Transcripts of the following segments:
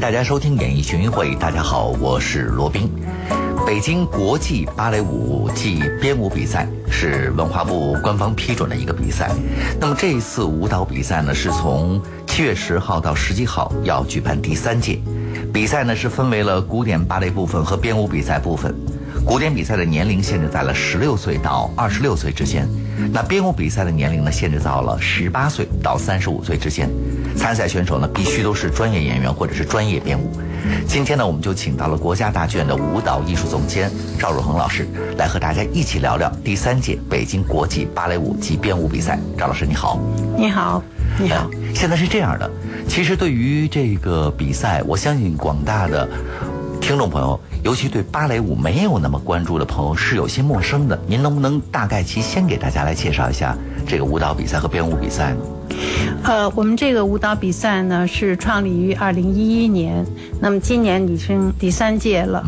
大家收听演艺群会。大家好，我是罗宾。北京国际芭蕾舞暨编舞比赛是文化部官方批准的一个比赛。那么这一次舞蹈比赛呢，是从七月十号到十七号要举办第三届。比赛呢是分为了古典芭蕾部分和编舞比赛部分。古典比赛的年龄限制在了十六岁到二十六岁之间，那编舞比赛的年龄呢限制到了十八岁到三十五岁之间。参赛选手呢必须都是专业演员或者是专业编舞。今天呢，我们就请到了国家大剧院的舞蹈艺术总监赵汝恒老师，来和大家一起聊聊第三届北京国际芭蕾舞及编舞比赛。赵老师你好，你好，你好。现在是这样的，其实对于这个比赛，我相信广大的听众朋友。尤其对芭蕾舞没有那么关注的朋友是有些陌生的，您能不能大概其先给大家来介绍一下这个舞蹈比赛和编舞比赛呢？呃，我们这个舞蹈比赛呢是创立于二零一一年，那么今年已经第三届了。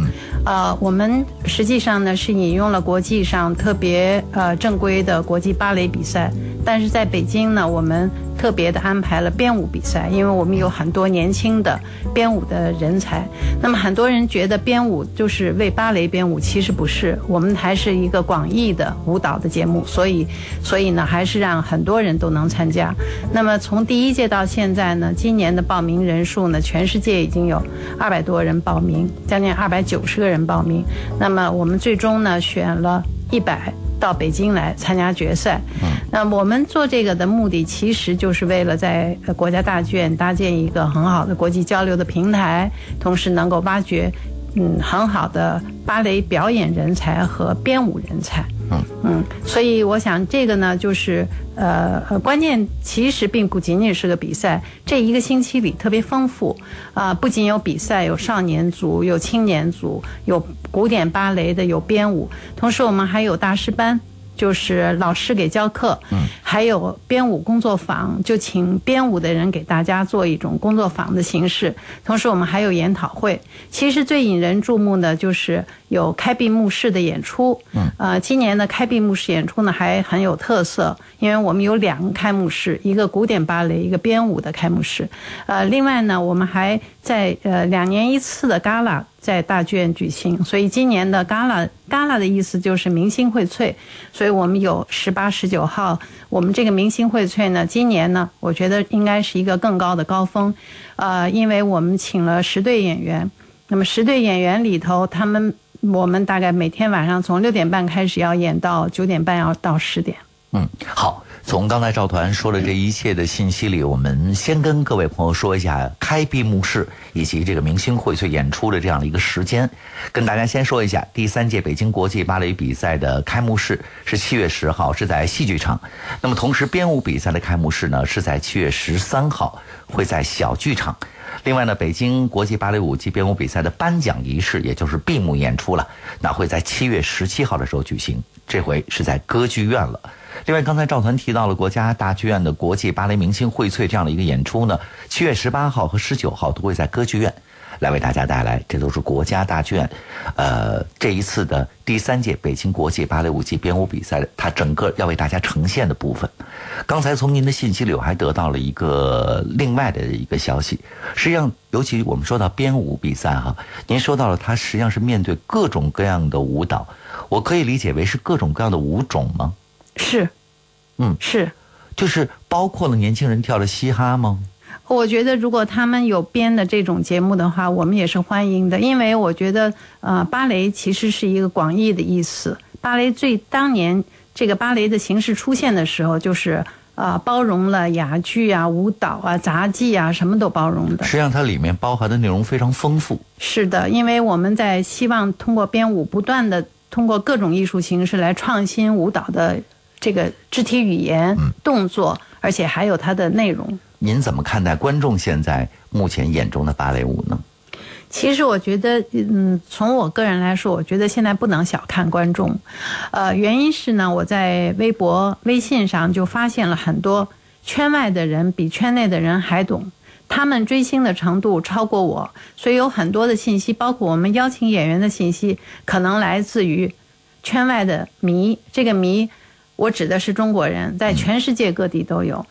呃，我们实际上呢是引用了国际上特别呃正规的国际芭蕾比赛，但是在北京呢我们。特别的安排了编舞比赛，因为我们有很多年轻的编舞的人才。那么很多人觉得编舞就是为芭蕾编舞，其实不是，我们还是一个广义的舞蹈的节目。所以，所以呢，还是让很多人都能参加。那么从第一届到现在呢，今年的报名人数呢，全世界已经有二百多人报名，将近二百九十个人报名。那么我们最终呢，选了一百。到北京来参加决赛，那我们做这个的目的，其实就是为了在国家大剧院搭建一个很好的国际交流的平台，同时能够挖掘。嗯，很好的芭蕾表演人才和编舞人才。嗯嗯，所以我想这个呢，就是呃呃，关键其实并不仅仅是个比赛，这一个星期里特别丰富啊，不仅有比赛，有少年组，有青年组，有古典芭蕾的，有编舞，同时我们还有大师班。就是老师给教课，嗯，还有编舞工作坊，就请编舞的人给大家做一种工作坊的形式。同时，我们还有研讨会。其实最引人注目的就是有开闭幕式的演出，嗯，呃，今年的开闭幕式演出呢还很有特色，因为我们有两个开幕式，一个古典芭蕾，一个编舞的开幕式。呃，另外呢，我们还在呃两年一次的 Gala。在大剧院举行，所以今年的干了的意思就是明星荟萃，所以我们有十八、十九号，我们这个明星荟萃呢，今年呢，我觉得应该是一个更高的高峰，呃，因为我们请了十对演员，那么十对演员里头，他们我们大概每天晚上从六点半开始要演到九点半，要到十点。嗯，好。从刚才赵团说的这一切的信息里，我们先跟各位朋友说一下开闭幕式以及这个明星荟萃演出的这样的一个时间。跟大家先说一下，第三届北京国际芭蕾比赛的开幕式是七月十号，是在戏剧场。那么同时，编舞比赛的开幕式呢是在七月十三号，会在小剧场。另外呢，北京国际芭蕾舞及编舞比赛的颁奖仪式，也就是闭幕演出了，那会在七月十七号的时候举行。这回是在歌剧院了。另外，刚才赵团提到了国家大剧院的国际芭蕾明星荟萃这样的一个演出呢，七月十八号和十九号都会在歌剧院来为大家带来。这都是国家大剧院，呃，这一次的第三届北京国际芭蕾舞及编舞比赛，它整个要为大家呈现的部分。刚才从您的信息里，我还得到了一个另外的一个消息。实际上，尤其我们说到编舞比赛哈，您说到了它实际上是面对各种各样的舞蹈，我可以理解为是各种各样的舞种吗？是，嗯，是，就是包括了年轻人跳的嘻哈吗？我觉得如果他们有编的这种节目的话，我们也是欢迎的，因为我觉得，呃，芭蕾其实是一个广义的意思。芭蕾最当年这个芭蕾的形式出现的时候，就是啊，包容了哑剧啊、舞蹈啊、杂技啊，什么都包容的。实际上，它里面包含的内容非常丰富。是的，因为我们在希望通过编舞，不断的通过各种艺术形式来创新舞蹈的。这个肢体语言、动作，而且还有它的内容。您怎么看待观众现在目前眼中的芭蕾舞呢？其实我觉得，嗯，从我个人来说，我觉得现在不能小看观众。呃，原因是呢，我在微博、微信上就发现了很多圈外的人比圈内的人还懂，他们追星的程度超过我，所以有很多的信息，包括我们邀请演员的信息，可能来自于圈外的迷。这个迷。我指的是中国人，在全世界各地都有，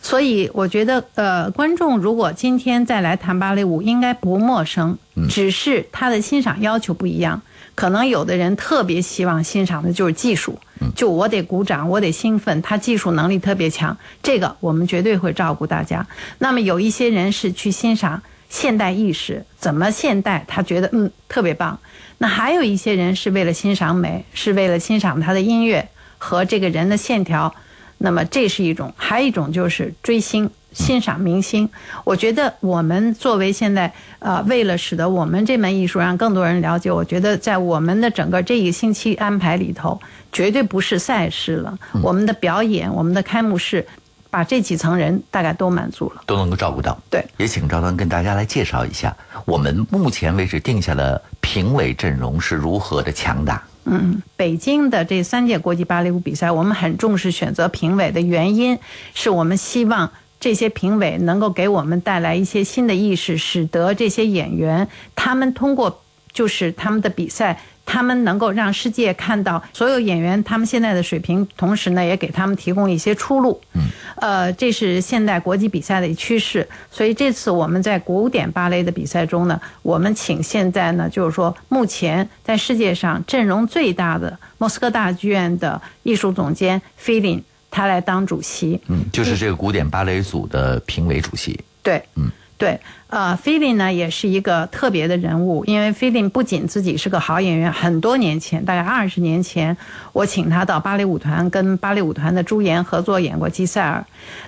所以我觉得，呃，观众如果今天再来谈芭蕾舞，应该不陌生，只是他的欣赏要求不一样。可能有的人特别希望欣赏的就是技术，就我得鼓掌，我得兴奋，他技术能力特别强，这个我们绝对会照顾大家。那么有一些人是去欣赏现代意识，怎么现代，他觉得嗯特别棒。那还有一些人是为了欣赏美，是为了欣赏他的音乐和这个人的线条。那么这是一种，还有一种就是追星。欣赏明星，我觉得我们作为现在呃，为了使得我们这门艺术让更多人了解，我觉得在我们的整个这一个星期安排里头，绝对不是赛事了。我们的表演，我们的开幕式，把这几层人大概都满足了，都能够照顾到。对，也请赵端跟大家来介绍一下，我们目前为止定下的评委阵容是如何的强大。嗯，北京的这三届国际芭蕾舞比赛，我们很重视选择评委的原因，是我们希望。这些评委能够给我们带来一些新的意识，使得这些演员他们通过就是他们的比赛，他们能够让世界看到所有演员他们现在的水平，同时呢也给他们提供一些出路。嗯，呃，这是现代国际比赛的趋势。所以这次我们在古典芭蕾的比赛中呢，我们请现在呢就是说目前在世界上阵容最大的莫斯科大剧院的艺术总监菲林。他来当主席，嗯，就是这个古典芭蕾组的评委主席。对，嗯，对，呃，菲林呢也是一个特别的人物，因为菲林不仅自己是个好演员，很多年前，大概二十年前，我请他到芭蕾舞团跟芭蕾舞团的朱颜合作演过《吉赛尔》，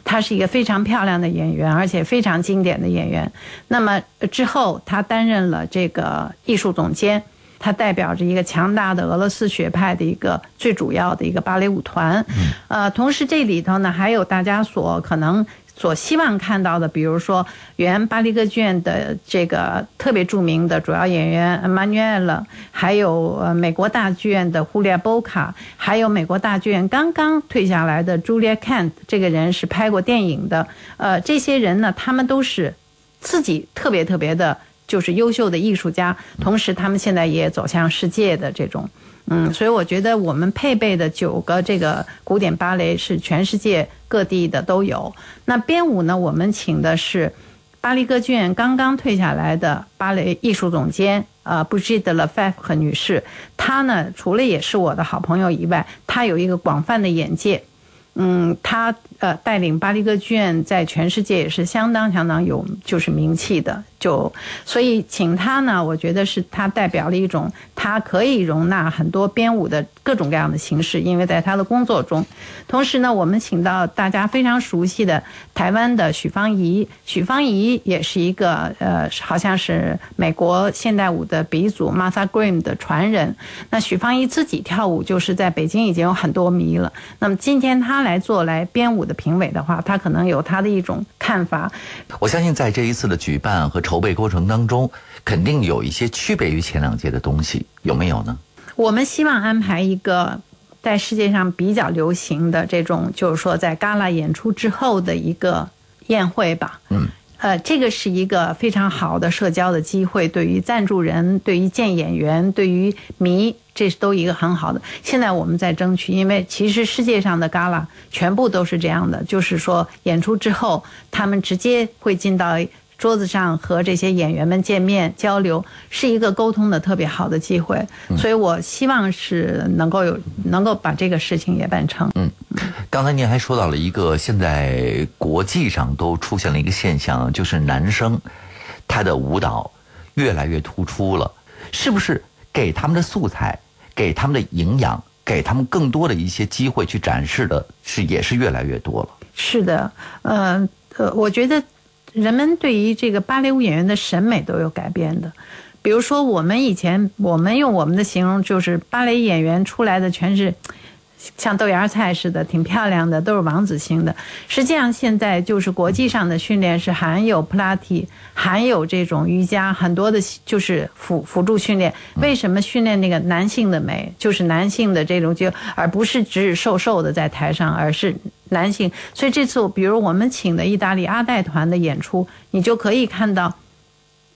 他是一个非常漂亮的演员，而且非常经典的演员。那么之后，他担任了这个艺术总监。他代表着一个强大的俄罗斯学派的一个最主要的一个芭蕾舞团，呃，同时这里头呢还有大家所可能所希望看到的，比如说原巴黎歌剧院的这个特别著名的主要演员 Manuel，还有呃美国大剧院的 Julia Boca，还有美国大剧院刚刚退下来的 Julia Kent，这个人是拍过电影的，呃，这些人呢，他们都是自己特别特别的。就是优秀的艺术家，同时他们现在也走向世界的这种，嗯，所以我觉得我们配备的九个这个古典芭蕾是全世界各地的都有。那编舞呢，我们请的是巴黎歌剧院刚刚退下来的芭蕾艺术总监，呃，布吉德·勒菲和女士。她呢，除了也是我的好朋友以外，她有一个广泛的眼界。嗯，她呃带领巴黎歌剧院在全世界也是相当相当有就是名气的，就所以请他呢，我觉得是他代表了一种他可以容纳很多编舞的各种各样的形式，因为在他的工作中，同时呢，我们请到大家非常熟悉的台湾的许芳宜，许芳宜也是一个呃好像是美国现代舞的鼻祖 Martha Graham 的传人，那许芳宜自己跳舞就是在北京已经有很多迷了，那么今天他。来做来编舞的评委的话，他可能有他的一种看法。我相信在这一次的举办和筹备过程当中，肯定有一些区别于前两届的东西，有没有呢？我们希望安排一个在世界上比较流行的这种，就是说在戛纳演出之后的一个宴会吧。嗯。呃，这个是一个非常好的社交的机会，对于赞助人，对于见演员，对于迷，这是都一个很好的。现在我们在争取，因为其实世界上的 gala 全部都是这样的，就是说演出之后，他们直接会进到。桌子上和这些演员们见面交流，是一个沟通的特别好的机会，所以我希望是能够有能够把这个事情也办成。嗯，刚才您还说到了一个现在国际上都出现了一个现象，就是男生他的舞蹈越来越突出了，是不是给他们的素材、给他们的营养、给他们更多的一些机会去展示的，是也是越来越多了？是的，呃呃，我觉得。人们对于这个芭蕾舞演员的审美都有改变的，比如说我们以前，我们用我们的形容就是芭蕾演员出来的全是。像豆芽菜似的，挺漂亮的，都是王子型的。实际上，现在就是国际上的训练是含有普拉提，含有这种瑜伽，很多的就是辅辅助训练。为什么训练那个男性的美，就是男性的这种就，而不是只是瘦瘦的在台上，而是男性。所以这次，比如我们请的意大利阿黛团的演出，你就可以看到。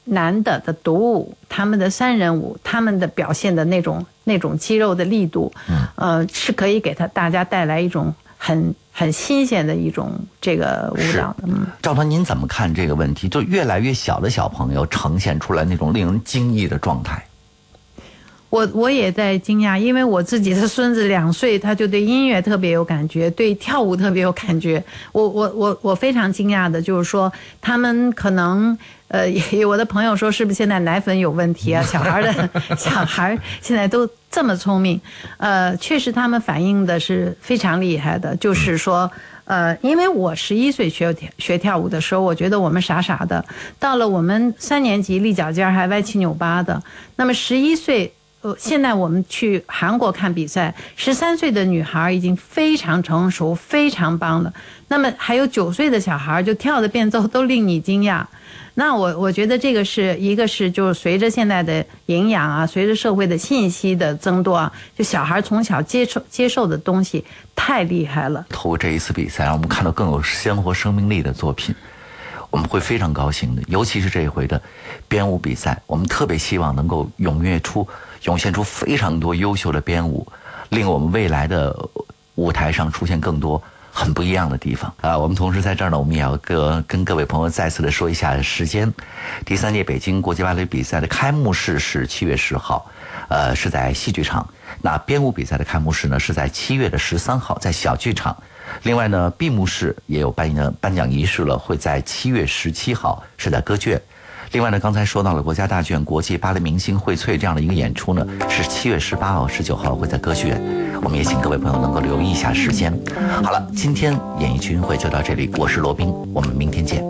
男的的独舞，他们的三人舞，他们的表现的那种那种肌肉的力度，呃，是可以给他大家带来一种很很。新鲜的一种这个舞蹈。嗯，赵团，您怎么看这个问题？就越来越小的小朋友呈现出来那种令人惊异的状态。我我也在惊讶，因为我自己的孙子两岁，他就对音乐特别有感觉，对跳舞特别有感觉。我我我我非常惊讶的就是说，他们可能呃，我的朋友说是不是现在奶粉有问题啊？小孩的 小孩现在都这么聪明，呃，确实他们反应的是非常厉害的。就是说，呃，因为我十一岁学学跳舞的时候，我觉得我们傻傻的，到了我们三年级立脚尖还歪七扭八的，那么十一岁。呃，现在我们去韩国看比赛，十三岁的女孩已经非常成熟，非常棒了。那么还有九岁的小孩就跳的变奏都令你惊讶。那我我觉得这个是一个是就是随着现在的营养啊，随着社会的信息的增多啊，就小孩从小接受接受的东西太厉害了。透过这一次比赛，让我们看到更有鲜活生命力的作品，我们会非常高兴的。尤其是这一回的编舞比赛，我们特别希望能够踊跃出。涌现出非常多优秀的编舞，令我们未来的舞台上出现更多很不一样的地方啊！我们同时在这儿呢，我们也要跟跟各位朋友再次的说一下时间。第三届北京国际芭蕾比赛的开幕式是七月十号，呃，是在戏剧场。那编舞比赛的开幕式呢，是在七月的十三号，在小剧场。另外呢，闭幕式也有颁奖颁奖仪式了，会在七月十七号，是在歌剧院。另外呢，刚才说到了国家大剧院国际芭蕾明星荟萃这样的一个演出呢，是七月十八号、十九号会在歌剧院，我们也请各位朋友能够留意一下时间。好了，今天演艺群会就到这里，我是罗宾，我们明天见。